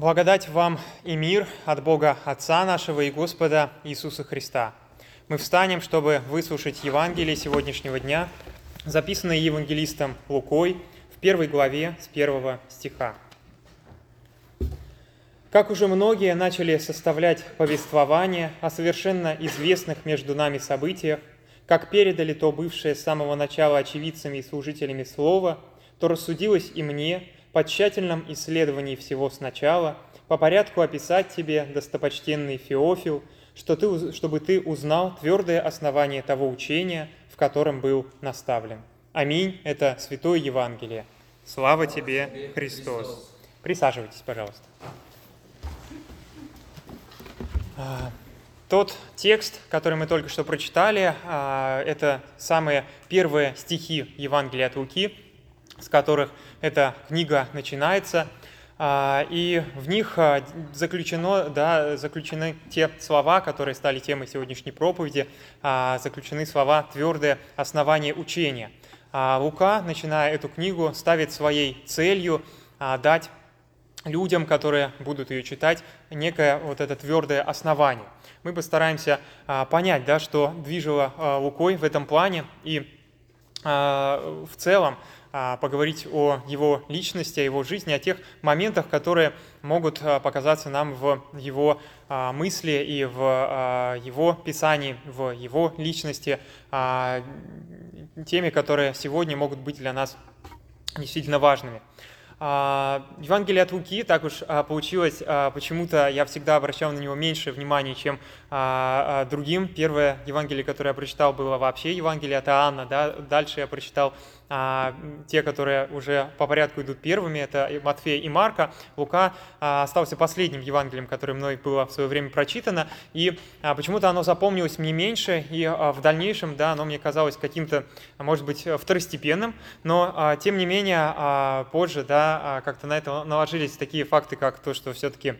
Благодать вам и мир от Бога Отца нашего и Господа Иисуса Христа. Мы встанем, чтобы выслушать Евангелие сегодняшнего дня, записанное евангелистом Лукой в первой главе с первого стиха. Как уже многие начали составлять повествование о совершенно известных между нами событиях, как передали то бывшее с самого начала очевидцами и служителями слова, то рассудилось и мне – по тщательном исследовании всего сначала, по порядку описать тебе, достопочтенный Феофил, что ты, чтобы ты узнал твердое основание того учения, в котором был наставлен. Аминь. Это Святое Евангелие. Слава тебе, Христос. Присаживайтесь, пожалуйста. А, тот текст, который мы только что прочитали, а, это самые первые стихи Евангелия от Луки, с которых эта книга начинается, а, и в них а, заключено, да, заключены те слова, которые стали темой сегодняшней проповеди, а, заключены слова «твердое основание учения». Лука, начиная эту книгу, ставит своей целью дать людям, которые будут ее читать, некое вот это твердое основание. Мы постараемся понять, да, что движило Лукой в этом плане, и в целом поговорить о его личности, о его жизни, о тех моментах, которые могут а, показаться нам в его а, мысли и в его писании, в его личности, теми, которые сегодня могут быть для нас действительно важными. Евангелие от Луки, так уж получилось, почему-то я всегда обращал на него меньше внимания, чем другим. Первое Евангелие, которое я прочитал, было вообще Евангелие от Иоанна. Да? Дальше я прочитал а, те, которые уже по порядку идут первыми, это Матфея и Марка. Лука а, остался последним Евангелием, которое мной было в свое время прочитано, и а, почему-то оно запомнилось мне меньше, и в дальнейшем, да, оно мне казалось каким-то, может быть, второстепенным, но тем не менее позже, да, как-то на это наложились такие факты, как то, что все-таки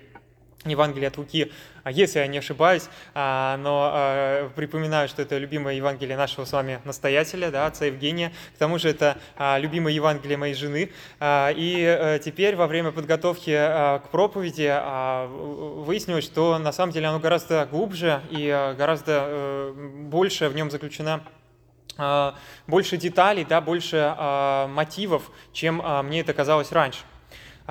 Евангелие от Луки, а если я не ошибаюсь, а, но а, припоминаю, что это любимое Евангелие нашего с вами настоятеля, да, отца Евгения. К тому же это любимое Евангелие моей жены. И э, теперь во время подготовки к проповеди выяснилось, что на самом деле оно гораздо глубже и гораздо э, больше в нем заключена больше деталей, да, больше мотивов, чем мне это казалось раньше.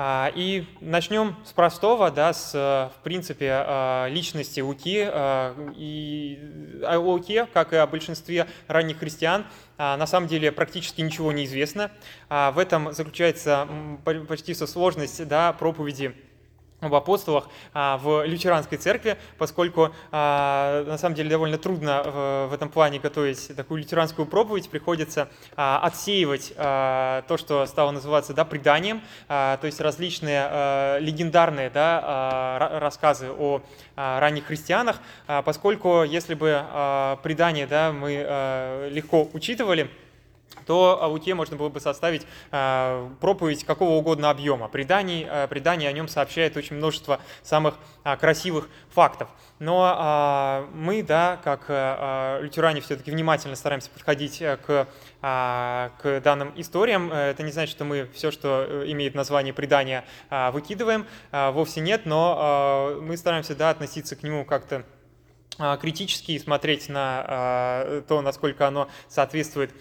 А, и начнем с простого, да, с, в принципе, а, личности Луки. А, и о Луке, как и о большинстве ранних христиан, на самом деле практически ничего не известно. В этом заключается почти со сложность да, проповеди об апостолах а, в лютеранской церкви, поскольку а, на самом деле довольно трудно в этом плане готовить такую лютеранскую проповедь, приходится а, отсеивать то, что стало называться да, преданием, то есть различные легендарные да, рассказы о ранних христианах, поскольку если бы предания да, мы легко учитывали, то Луке можно было бы составить э, проповедь какого угодно объема. Преданий, э, предание о нем сообщает очень множество самых э, красивых фактов. Но мы, да, как лютеране, все-таки внимательно стараемся подходить к, к данным историям. Это не значит, что мы все, что имеет название предания, выкидываем. Вовсе нет, но мы стараемся да, относиться к нему как-то критически и смотреть на то, насколько оно соответствует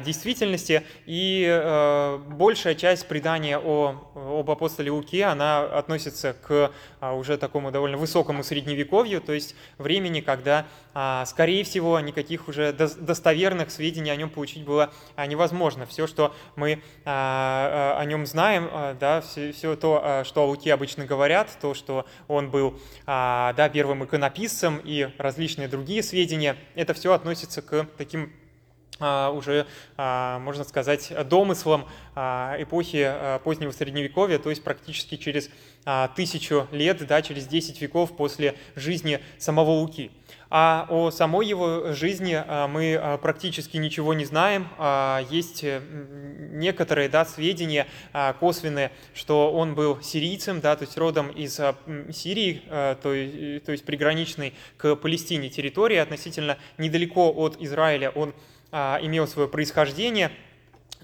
действительности. И э, большая часть предания о, об апостоле Луке, она относится к а, уже такому довольно высокому средневековью, то есть времени, когда, а, скорее всего, никаких уже достоверных сведений о нем получить было а, невозможно. Все, что мы о нем знаем, да, все, все то, что о Луке обычно говорят, то, что он был да, первым иконописцем и различные другие сведения, это все относится к таким уже, а, можно сказать, домыслом а, эпохи позднего Средневековья, то есть практически через тысячу лет, да, через 10 веков после жизни самого Луки. А о самой его жизни мы практически ничего не знаем. Есть некоторые да, сведения косвенные, что он был сирийцем, да, то есть родом из Сирии, то есть, то есть приграничной к Палестине территории, относительно недалеко от Израиля он а, имел свое происхождение.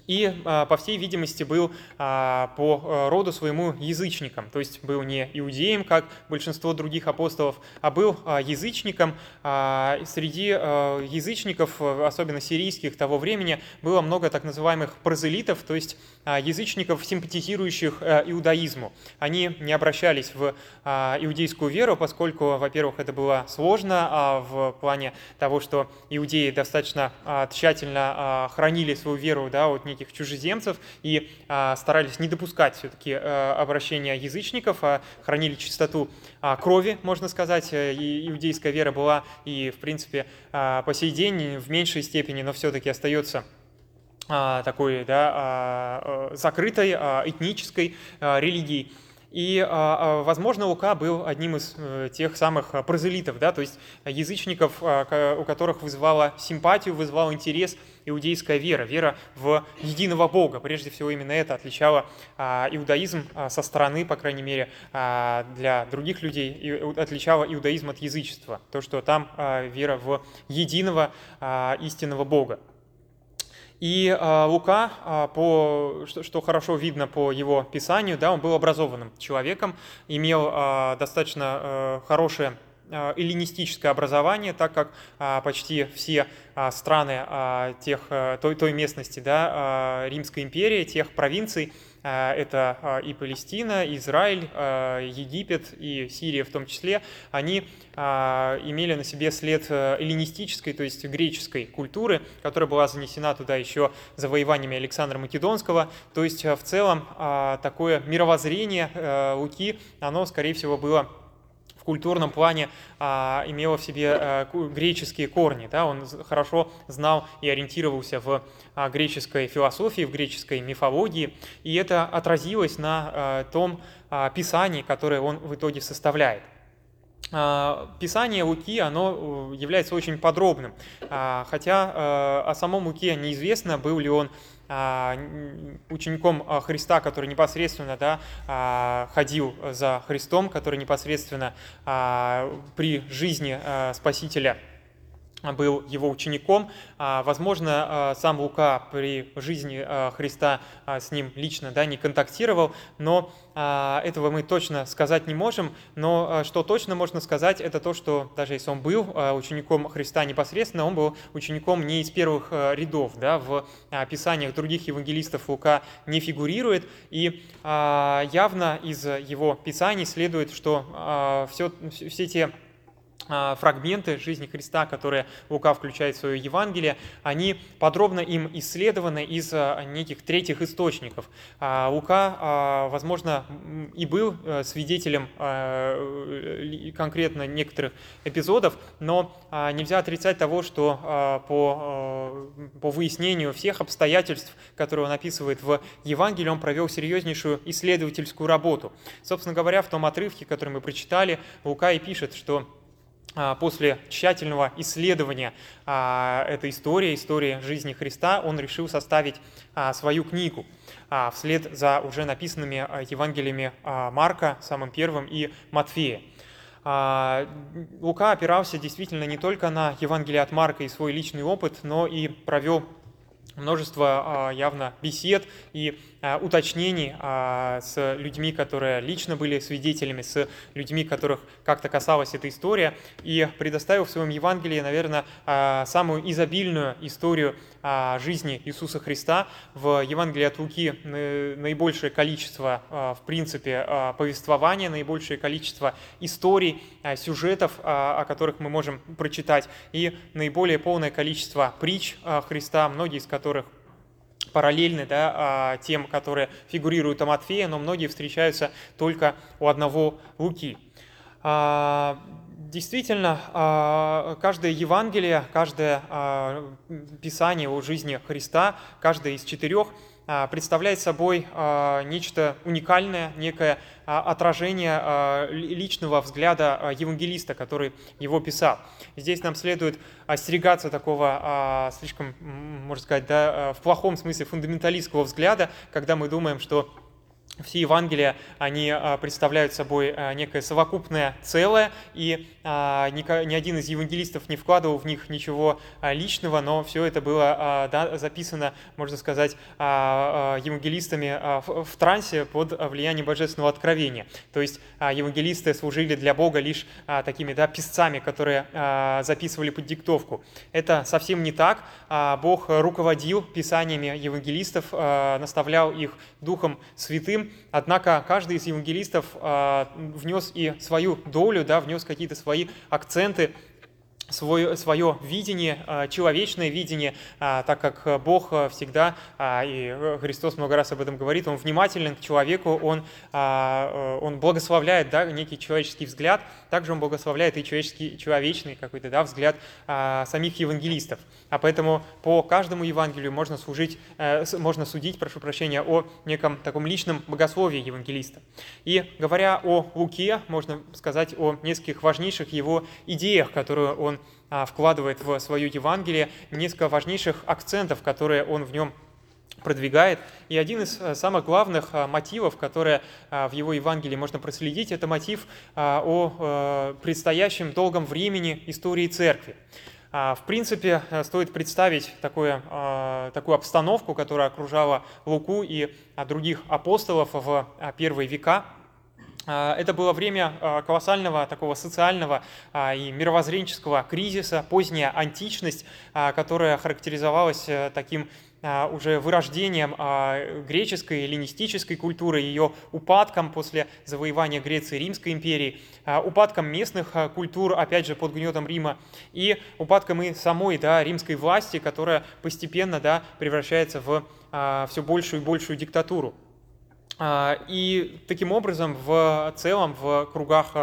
и, а, по всей видимости, был а, по э, роду своему язычником, то есть был не иудеем, как большинство других апостолов, а был а, язычником. Среди э, язычников, особенно сирийских того времени, было много так называемых прозелитов, то есть язычников, симпатизирующих э, иудаизму. Они не обращались в иудейскую веру, поскольку, во-первых, это было сложно в плане того, что иудеи достаточно тщательно хранили свою веру да, от неких чужеземцев и а, старались не допускать все-таки а, обращения язычников, а хранили чистоту а, крови, можно сказать. Э, и иудейская вера была и, в принципе, а, по сей день в меньшей степени, но все-таки остается а, такой да, а, э, закрытой а, этнической а, религией. И, а, а, возможно, Лука был одним из э, тех самых а, прозелитов, да, то есть язычников, у которых вызывала симпатию, вызывал интерес иудейская вера, вера в единого Бога. Прежде всего, именно это отличало иудаизм со стороны, по крайней мере, для других людей, отличало иудаизм от язычества. То, что там вера в единого истинного Бога. И э, Лука, э, по, что, хорошо видно по его писанию, да, он был образованным человеком, имел э, достаточно э, хорошее эллинистическое образование, так как а, почти все а, страны а, тех, той, той местности да, Римской империи, тех провинций, а, это и Палестина, и Израиль, Египет и Сирия в том числе, они имели на себе след э, эллинистической, то есть греческой культуры, которая была занесена туда еще завоеваниями Александра Македонского. То есть э, в целом такое мировоззрение э, Луки, оно, скорее всего, было культурном плане а, имела в себе а, греческие корни. Да? Он хорошо знал и ориентировался в а, греческой философии, в греческой мифологии, и это отразилось на а, том а, писании, которое он в итоге составляет. А, писание Луки, оно является очень подробным, а, хотя э, о самом Луке неизвестно, был ли он учеником а, Христа, который непосредственно да, а, ходил за Христом, который непосредственно при жизни Спасителя был его учеником. Возможно, сам Лука при жизни Христа с ним лично да, не контактировал, но этого мы точно сказать не можем. Но что точно можно сказать, это то, что даже если он был учеником Христа непосредственно, он был учеником не из первых рядов. Да, в описаниях других евангелистов Лука не фигурирует, и явно из его писаний следует, что все, все те а, фрагменты жизни Христа, которые Лука включает в свое Евангелие, они подробно им исследованы из а, неких третьих источников. А, Лука, возможно, и был э, свидетелем конкретно некоторых эпизодов, но нельзя отрицать того, что по, по выяснению всех обстоятельств, которые он описывает в Евангелии, он провел серьезнейшую исследовательскую работу. Собственно говоря, в том отрывке, который мы прочитали, Лука и пишет, что а, после тщательного исследования а, этой истории, истории жизни Христа, он решил составить а, свою книгу вслед за уже написанными Евангелиями Марка, самым первым, и Матфея. Лука опирался действительно не только на Евангелие от Марка и свой личный опыт, но и провел множество явно бесед и Э, уточнений а, с людьми, которые лично были свидетелями, с людьми, которых как-то касалась эта история, и предоставил в своем Евангелии, наверное, а, самую изобильную историю а, жизни Иисуса Христа. В Евангелии от Луки наибольшее количество, в принципе, повествования, наибольшее количество историй, сюжетов, о которых мы можем прочитать, и наиболее полное количество притч Христа, многие из которых параллельны да, а, тем, которые фигурируют у Матфея, но многие встречаются только у одного Луки. А, действительно, а, каждое Евангелие, каждое Писание о жизни Христа, каждое из четырех – а, представляет собой а, нечто уникальное, некое а, отражение личного взгляда евангелиста, который его писал. Здесь нам следует остерегаться такого слишком, можно сказать, да, в плохом смысле фундаменталистского взгляда, когда мы думаем, что все Евангелия, они а, представляют собой а, некое совокупное целое, и а, ни один из евангелистов не вкладывал в них ничего личного, но все это было записано, можно сказать, евангелистами в трансе под влиянием божественного откровения. То есть евангелисты служили для Бога лишь такими да, писцами, которые записывали под диктовку. Это совсем не так. Бог руководил писаниями евангелистов, наставлял их Духом Святым, однако каждый из евангелистов а, внес и свою долю, да, внес какие-то свои акценты свое, свое видение, а, человечное видение, а, так как Бог всегда, и Христос много раз об этом говорит, Он внимателен к человеку, Он, он благословляет да, некий человеческий взгляд, также Он благословляет и человеческий, человечный какой-то да, взгляд самих евангелистов. А поэтому по каждому Евангелию можно, служить, э, можно судить, прошу прощения, о неком таком личном богословии евангелиста. И говоря о Луке, можно сказать о нескольких важнейших его идеях, которые он а, вкладывает в свое Евангелие, несколько важнейших акцентов, которые он в нем продвигает. И один из э, самых главных э, мотивов, которые в его Евангелии можно проследить, это мотив о предстоящем долгом времени истории церкви. А, в принципе, э, стоит представить такое, а, такую обстановку, которая окружала Луку и а, других апостолов в первые века. Это было время колоссального такого социального и мировоззренческого кризиса, поздняя античность, которая характеризовалась э, таким а, уже вырождением а, греческой, эллинистической культуры, ее упадком после завоевания Греции Римской империи, а, упадком местных культур, опять же, под гнетом Рима, и упадком и самой да, римской власти, которая постепенно да, превращается в все большую и большую диктатуру. И таким образом в целом в кругах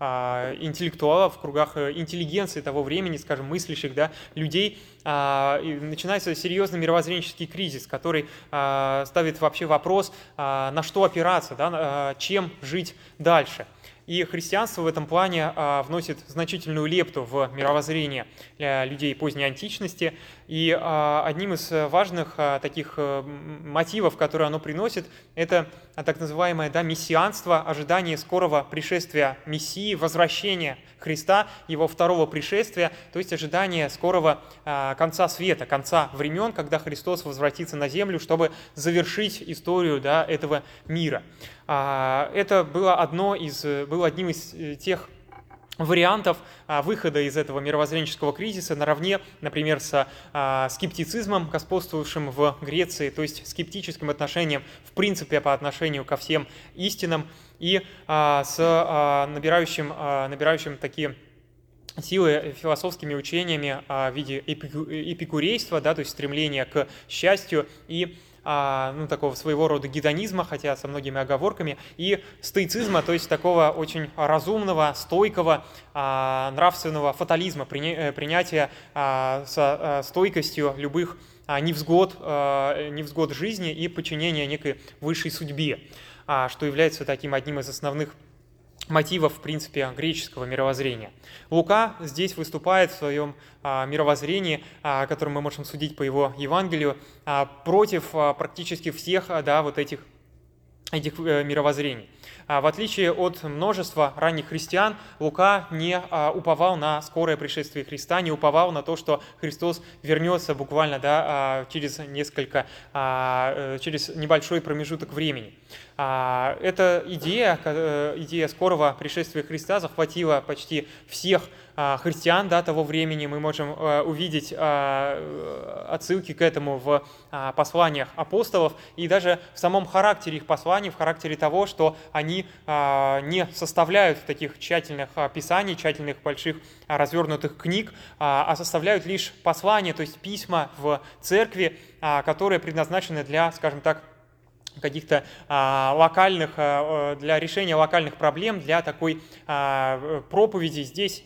а, интеллектуалов, в кругах э, интеллигенции того времени, скажем, мыслящих да, людей, а, начинается серьезный мировоззренческий кризис, который а, ставит вообще вопрос, на что опираться, да, чем жить дальше. И христианство в этом плане вносит значительную лепту в мировоззрение людей поздней античности. И одним из важных таких э, мотивов, которые оно приносит, это так называемое да, мессианство, ожидание скорого пришествия Мессии, возвращения Христа, его второго пришествия, то есть ожидание скорого конца света, конца времен, когда Христос возвратится на землю, чтобы завершить историю да, этого мира. Это было, одно из, было одним из э, тех вариантов а, выхода из этого мировоззренческого кризиса наравне, например, с а, скептицизмом, господствовавшим в Греции, то есть скептическим отношением в принципе по отношению ко всем истинам, и а, с набирающим, набирающим такие силы философскими учениями в виде эпикурейства, да, то есть стремления к счастью и ну, такого своего рода гедонизма, хотя со многими оговорками, и стоицизма, то есть такого очень разумного, стойкого, а, нравственного фатализма, э, принятия а, со стойкостью любых невзгод, невзгод жизни и подчинения некой высшей судьбе, что является таким одним из основных мотивов, в принципе, греческого мировоззрения. Лука здесь выступает в своем а, мировоззрении, а, которое мы можем судить по его Евангелию, а, против практически всех да, вот этих, этих э, мировоззрений. А, в отличие от множества ранних христиан, Лука не а, уповал на скорое пришествие Христа, не уповал на то, что Христос вернется буквально да, а, через несколько, э, через небольшой промежуток времени. Эта идея, э, идея скорого пришествия Христа захватила почти всех христиан да, того времени, мы можем а, увидеть отсылки к этому в посланиях апостолов и даже в самом характере их посланий, в характере того, что они не составляют таких тщательных писаний, тщательных больших развернутых книг, а составляют лишь послания, то есть письма в церкви, которые предназначены для, скажем так, каких-то а, локальных, а, для решения локальных проблем, для такой а, проповеди здесь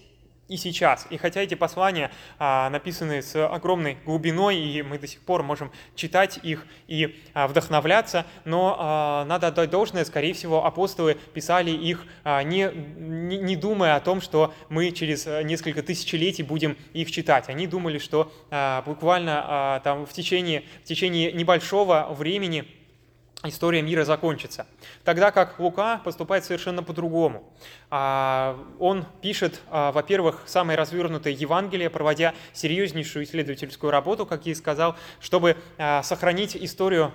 и сейчас. И хотя эти послания а, написаны с огромной глубиной, и мы до сих пор можем читать их и а, вдохновляться, но а, надо отдать должное, скорее всего, апостолы писали их а, не, не, не думая о том, что мы через несколько тысячелетий будем их читать. Они думали, что а, буквально а, там в течение, в течение небольшого времени история мира закончится. Тогда как Лука поступает совершенно по-другому. А, он пишет, а, во-первых, самое развернутое Евангелие, проводя серьезнейшую исследовательскую работу, как я и сказал, чтобы а, сохранить историю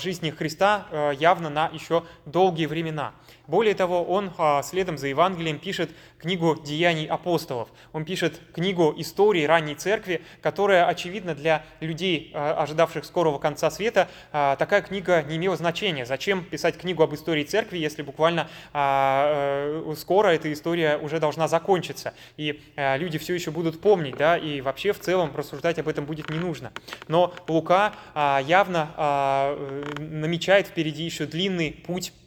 жизни Христа явно на еще долгие времена. Более того, он следом за Евангелием пишет книгу «Деяний апостолов». Он пишет книгу истории ранней церкви, которая, очевидно, для людей, ожидавших скорого конца света, такая книга не имела значения. Зачем писать книгу об истории церкви, если буквально э, скоро эта история уже должна закончиться, и люди все еще будут помнить, да, и вообще в целом рассуждать об этом будет не нужно. Но Лука а, явно а, э, намечает впереди еще длинный путь а,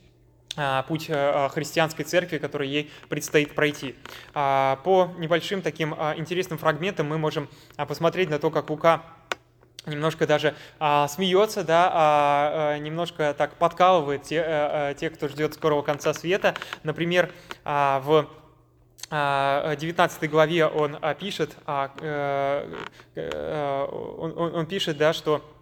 путь э, христианской церкви, который ей предстоит пройти. По небольшим таким интересным фрагментам мы можем посмотреть на то, как Лука немножко даже а, смеется, да, а, а, немножко так подкалывает те, а, тех, кто ждет скорого конца света. Например, а, в 19 главе он пишет, он, он, он пишет, да, что а,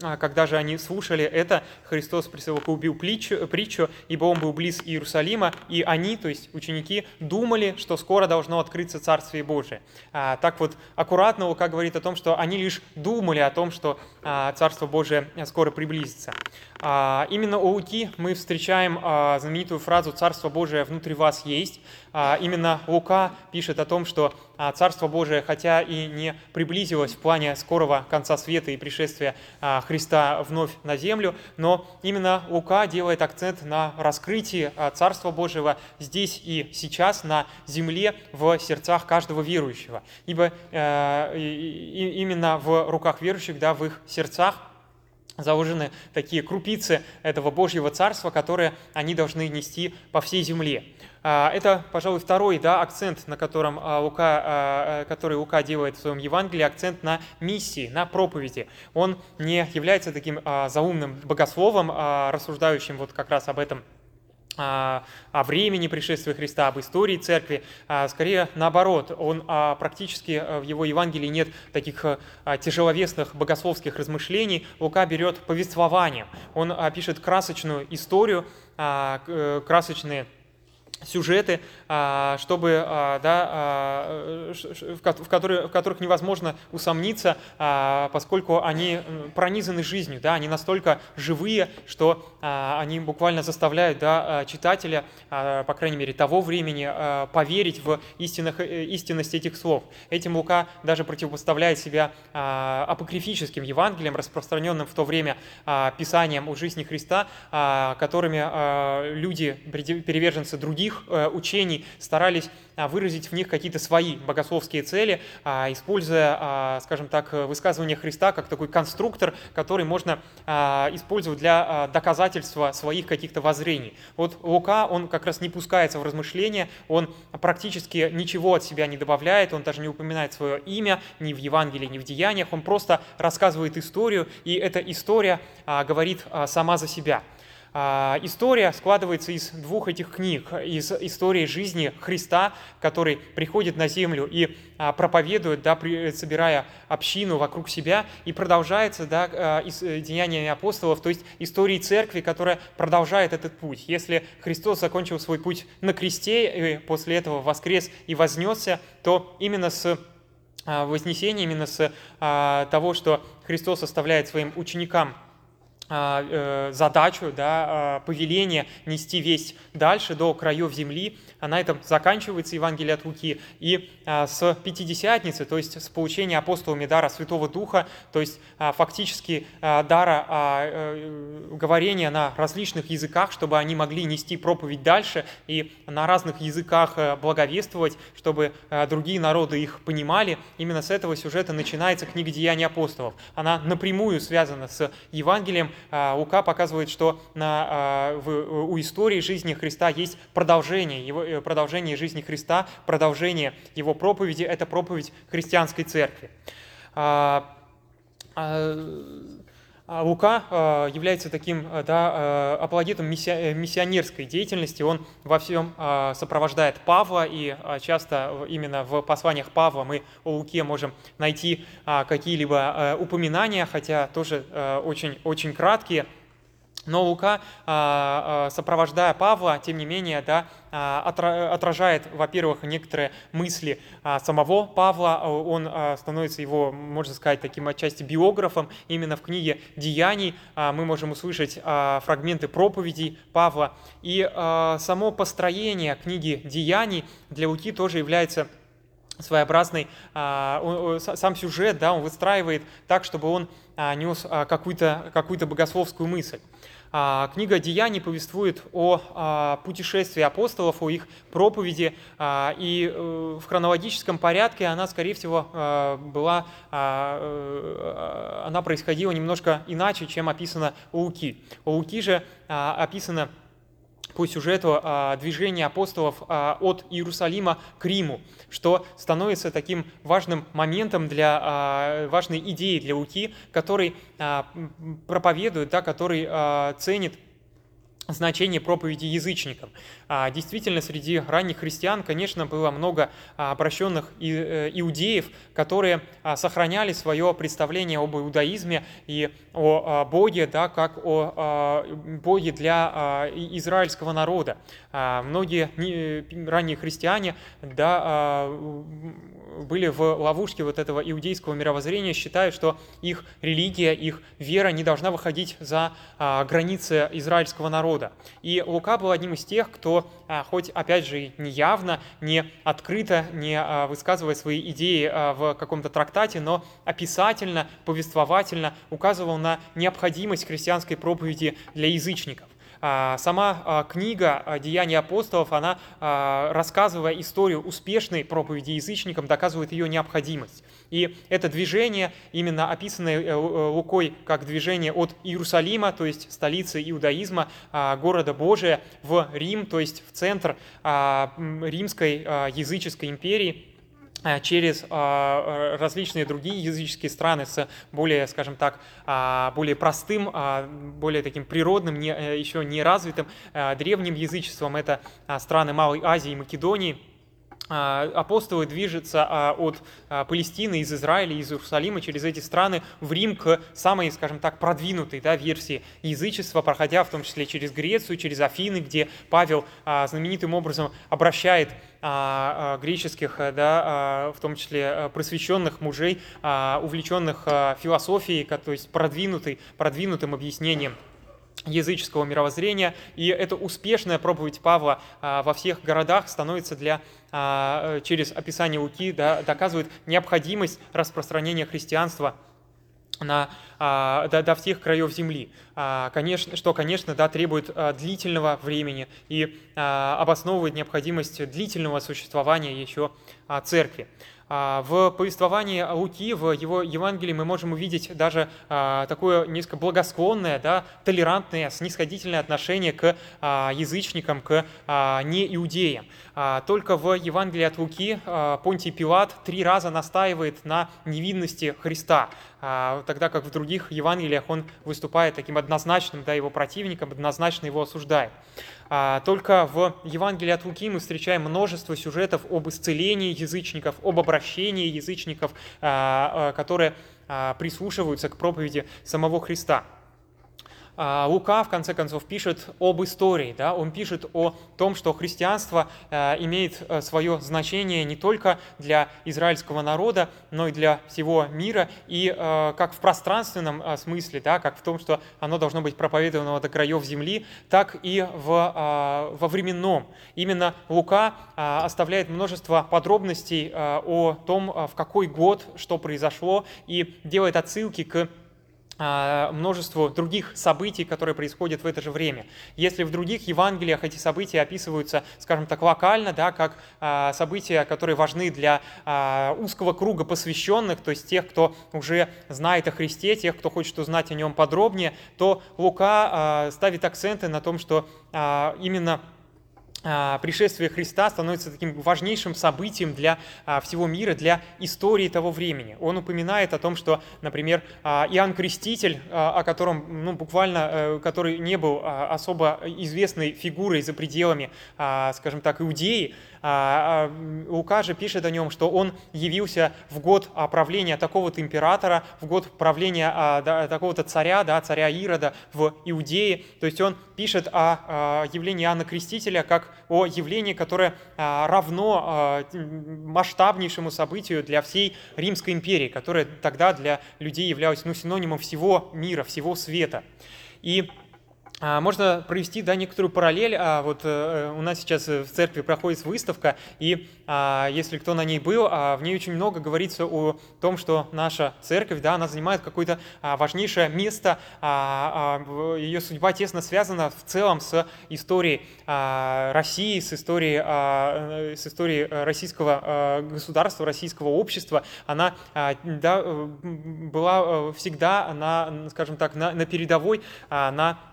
когда же они слушали это, Христос присовокупил притчу, притчу, ибо он был близ Иерусалима, и они, то есть ученики, думали, что скоро должно открыться Царствие Божие. А, так вот, аккуратно Лука говорит о том, что они лишь думали о том, что а, Царство Божие скоро приблизится. А, именно у Луки мы встречаем а, знаменитую фразу «Царство Божие внутри вас есть». А, именно Лука пишет о том, что Царство Божие, хотя и не приблизилось в плане скорого конца света и пришествия Христа вновь на землю, но именно Лука делает акцент на раскрытии Царства Божьего здесь и сейчас на земле в сердцах каждого верующего. Ибо э, именно в руках верующих, да, в их сердцах заложены такие крупицы этого Божьего Царства, которые они должны нести по всей земле. А, это, пожалуй, второй да, акцент, на котором а, Лука, а, который Лука делает в своем Евангелии, акцент на миссии, на проповеди. Он не является таким заумным богословом, рассуждающим вот как раз об этом о времени пришествия Христа, об истории церкви. Скорее наоборот, он практически э, в его Евангелии нет таких э, тяжеловесных богословских размышлений. Лука берет повествование. Он пишет красочную историю, э, красочные сюжеты, а, чтобы, а, да, а, в, которые, в которых невозможно усомниться, поскольку они пронизаны жизнью, да, они настолько живые, что они буквально заставляют да, читателя, по крайней мере, того времени, поверить в истинных, э, истинность этих слов. Этим Лука даже противопоставляет себя апокрифическим Евангелием, распространенным в то время писанием о жизни Христа, которыми люди, переверженцы других других э, учений старались а, выразить в них какие-то свои богословские цели, а, используя, а, скажем так, высказывание Христа как такой конструктор, который можно использовать для доказательства своих каких-то воззрений. Вот Лука, он как раз не пускается в размышления, он практически ничего от себя не добавляет, он даже не упоминает свое имя ни в Евангелии, ни в Деяниях, он просто рассказывает историю, и эта история говорит сама за себя. А, история складывается из двух этих книг, из истории жизни Христа, который приходит на землю и а, проповедует, да, собирая общину вокруг себя, и продолжается да, а, э, деяниями апостолов, то есть истории церкви, которая продолжает этот путь. Если Христос закончил свой путь на кресте, и после этого воскрес и вознесся, то именно с Вознесения, именно с того, что Христос оставляет своим ученикам задачу, да, а, повеление нести весть дальше до краев земли. А на этом заканчивается Евангелие от Луки. И с Пятидесятницы, то есть с получения апостолами дара Святого Духа, то есть фактически дара э, говорения на различных языках, чтобы они могли нести проповедь дальше и на разных языках э, благовествовать, чтобы другие народы их понимали. Именно с этого сюжета начинается книга «Деяния апостолов». Она напрямую связана с Евангелием, а, Лука показывает, что на, а, в, у истории жизни Христа есть продолжение, его, э, продолжение жизни Христа, продолжение его проповеди, это проповедь христианской церкви. А, Лука является таким да, апологетом миссионерской деятельности. Он во всем сопровождает Павла, и часто именно в посланиях Павла мы о Луке можем найти какие-либо упоминания, хотя тоже очень, очень краткие. Но Лука, а, а, сопровождая Павла, тем не менее, да, а, отражает, во-первых, некоторые мысли самого Павла. Он становится его, можно сказать, таким отчасти биографом. Именно в книге «Деяний» мы можем услышать фрагменты проповедей Павла. И само построение книги «Деяний» для Луки тоже является своеобразный сам сюжет, да, он выстраивает так, чтобы он нес какую-то какую богословскую мысль. А, книга «Деяний» повествует о а, путешествии апостолов, о их проповеди, а, и э, в хронологическом порядке она, скорее всего, была, э, она происходила немножко иначе, чем описано у Луки. У Луки же описано по сюжету а, движения апостолов а, от Иерусалима к Риму, что становится таким важным моментом для а, важной идеи для Луки, который проповедует, да, который ценит значение проповеди язычникам. А, действительно, среди ранних христиан, конечно, было много а, обращенных э, иудеев, которые а, сохраняли свое представление об иудаизме и о Боге, да, как о Боге для израильского народа. Многие ранние христиане да, были в ловушке вот этого иудейского мировоззрения, считают, что их религия, их вера не должна выходить за границы израильского народа. И Лука был одним из тех, кто, хоть опять же не явно, не открыто, не высказывая свои идеи в каком-то трактате, но описательно, повествовательно указывал на необходимость христианской проповеди для язычников. А, сама а, книга а, «Деяния апостолов», она, рассказывая историю успешной проповеди язычникам, доказывает ее необходимость. И это движение, именно описанное э, Лукой как движение от Иерусалима, то есть столицы иудаизма, города Божия, в Рим, то есть в центр римской языческой империи, Э, через а, э, различные другие языческие страны с более, скажем так, а, более простым, а, более таким природным, э, еще не развитым древним язычеством. Это страны Малой Азии и Македонии – апостолы движутся а, от а, Палестины, из Израиля, из Иерусалима через эти страны в Рим к самой, скажем так, продвинутой да, версии язычества, проходя в том числе через Грецию, через Афины, где Павел знаменитым образом обращает греческих, да, в том числе просвещенных мужей, увлеченных философией, то есть продвинутой, продвинутым объяснением языческого мировоззрения, и эта успешная проповедь Павла а, во всех городах становится для, а, э, через описание Луки, да, доказывает необходимость распространения христианства на, а, до, до всех краев земли, конечно, что, конечно, да, требует длительного времени и обосновывает необходимость длительного существования еще церкви. А, в повествовании Луки, в его Евангелии мы можем увидеть даже а, такое несколько благосклонное, да, толерантное, снисходительное отношение к а, язычникам, к неиудеям. Только в Евангелии от Луки Понтий Пилат три раза настаивает на невинности Христа, тогда как в других Евангелиях он выступает таким однозначным да, его противником, однозначно его осуждает. А, только в Евангелии от Луки мы встречаем множество сюжетов об исцелении язычников, об обращении язычников, а, а, которые прислушиваются к проповеди самого Христа. А, Лука, в конце концов, пишет об истории, да? он пишет о том, что христианство э, имеет э, свое значение не только для израильского народа, но и для всего мира, и э, как в пространственном смысле, да, как в том, что оно должно быть проповедовано до краев земли, так и в, во временном. Именно Лука оставляет множество подробностей о том, в какой год что произошло, и делает отсылки к множеству других событий, которые происходят в это же время. Если в других Евангелиях эти события описываются, скажем так, локально, да, как а, события, которые важны для а, узкого круга посвященных, то есть тех, кто уже знает о Христе, тех, кто хочет узнать о нем подробнее, то Лука ставит акценты на том, что именно а, пришествие Христа становится таким важнейшим событием для а, всего мира, для истории того времени. Он упоминает о том, что, например, а, Иоанн Креститель, о котором, ну, буквально, э, который не был особо известной фигурой за пределами, скажем так, Иудеи, Лука же пишет о нем, что он явился в год правления такого-то императора, в год правления такого-то царя, да, царя Ирода в Иудее. То есть он пишет о явлении Иоанна Крестителя как о явлении, которое а, равно а, масштабнейшему событию для всей Римской империи, которая тогда для людей являлась ну, синонимом всего мира, всего света. И а, можно провести да, некоторую параллель. А вот э, у нас сейчас в церкви проходит выставка, и а, если кто на ней был, а, в ней очень много говорится о том, что наша церковь, да, она занимает какое-то а, важнейшее место, а, а, ее судьба тесно связана в целом с историей а, России, с историей, а, с историей российского а, государства, российского общества. Она а, да, была э, всегда на, скажем так, на, на передовой, а, на а,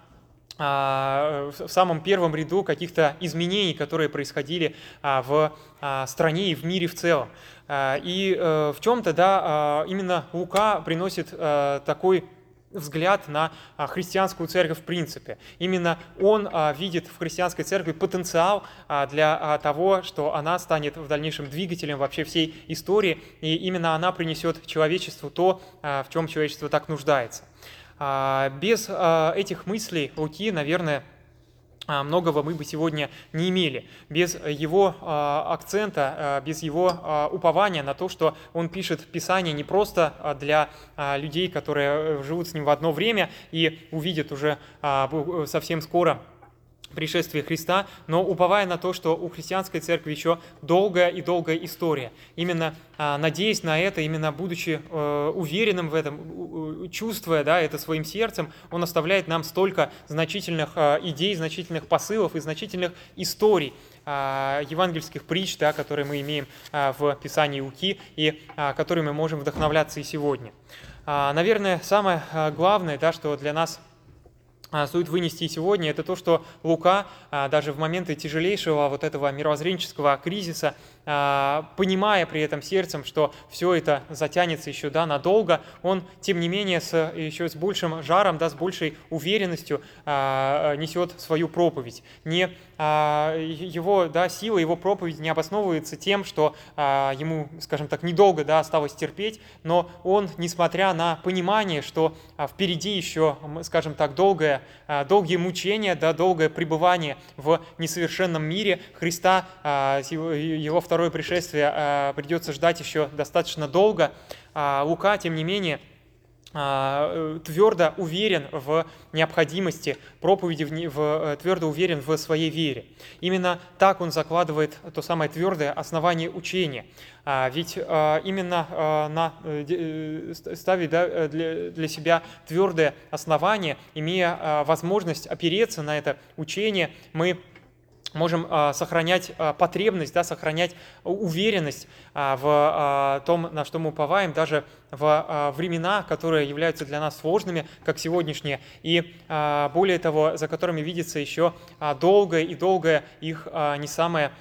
в самом первом ряду каких-то изменений, которые происходили а, в а, стране и в мире в целом. И э, в чем-то, да, именно Лука приносит э, такой взгляд на христианскую церковь в принципе. Именно он видит в христианской церкви потенциал для того, что она станет в дальнейшем двигателем вообще всей истории, и именно она принесет человечеству то, в чем человечество так нуждается. А, без а, этих мыслей Луки, наверное, а, многого мы бы сегодня не имели. Без его акцента, без его упования на то, что он пишет Писание не просто для людей, которые э, живут с ним в одно время и увидят уже совсем скоро пришествия Христа, но уповая на то, что у христианской церкви еще долгая и долгая история. Именно а, надеясь на это, именно будучи э, уверенным в этом, чувствуя да, это своим сердцем, он оставляет нам столько значительных а, идей, значительных посылов и значительных историй а, евангельских притч, да, которые мы имеем в Писании Луки и которые мы можем вдохновляться и сегодня. Наверное, самое главное, да, что для нас стоит вынести сегодня, это то, что Лука а, даже в моменты тяжелейшего вот этого мировоззренческого кризиса а, понимая при этом сердцем, что все это затянется еще да, надолго, он, тем не менее, с, еще с большим жаром, да, с большей уверенностью а, несет свою проповедь. Не, а, его да, сила, его проповедь не обосновывается тем, что ему, скажем так, недолго да, осталось терпеть, но он, несмотря на понимание, что впереди еще, скажем так, долгое, долгие мучения, да, долгое пребывание в несовершенном мире Христа, его второй второе пришествие а, придется ждать еще достаточно долго. А, Лука, тем не менее, а, твердо уверен в необходимости проповеди, в, э, твердо уверен в своей вере. Именно так он закладывает то самое твердое основание учения. Ведь именно на, э, э, ставить да, для, для себя твердое основание, имея возможность опереться на это учение, мы можем а, сохранять а, потребность, да, сохранять уверенность а, в том, на что мы уповаем, даже в времена, которые являются для нас сложными, как сегодняшние, и более того, за которыми видится еще долгое и долгое их не самое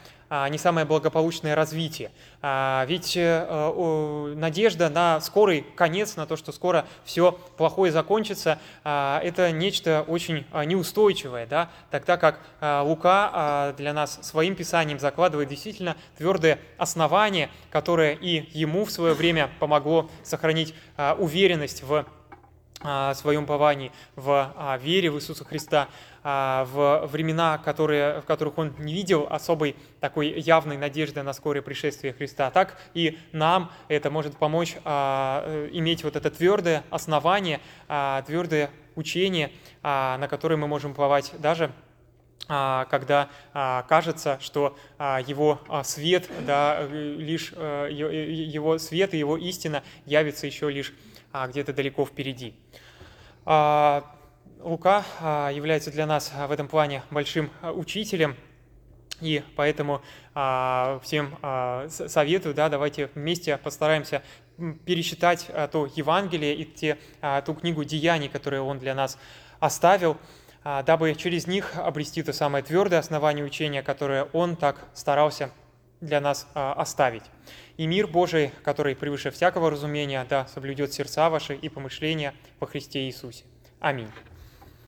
не самое благополучное развитие. А, ведь э, надежда на скорый конец, на то, что скоро все плохое закончится, а, это нечто очень неустойчивое, да? тогда как Лука для нас своим писанием закладывает действительно твердое основание, которое и ему в свое время помогло сохранить уверенность в своем повании, в вере в Иисуса Христа, а, в времена, которые, в которых он не видел особой такой явной надежды на скорое пришествие Христа. Так и нам это может помочь а, э, иметь вот это твердое основание, а, твердое учение, на которое мы можем плавать даже когда кажется, что его свет, да, лишь э, его свет и его истина явится еще лишь где-то далеко впереди. Лука а, является для нас а, в этом плане большим а, учителем, и поэтому всем советую, да, давайте вместе постараемся пересчитать то Евангелие и те, ту книгу деяний, которую он для нас оставил, а, дабы через них обрести то самое твердое основание учения, которое Он так старался для нас а, оставить. И мир Божий, который превыше всякого разумения, да соблюдет сердца ваши и помышления во Христе Иисусе. Аминь.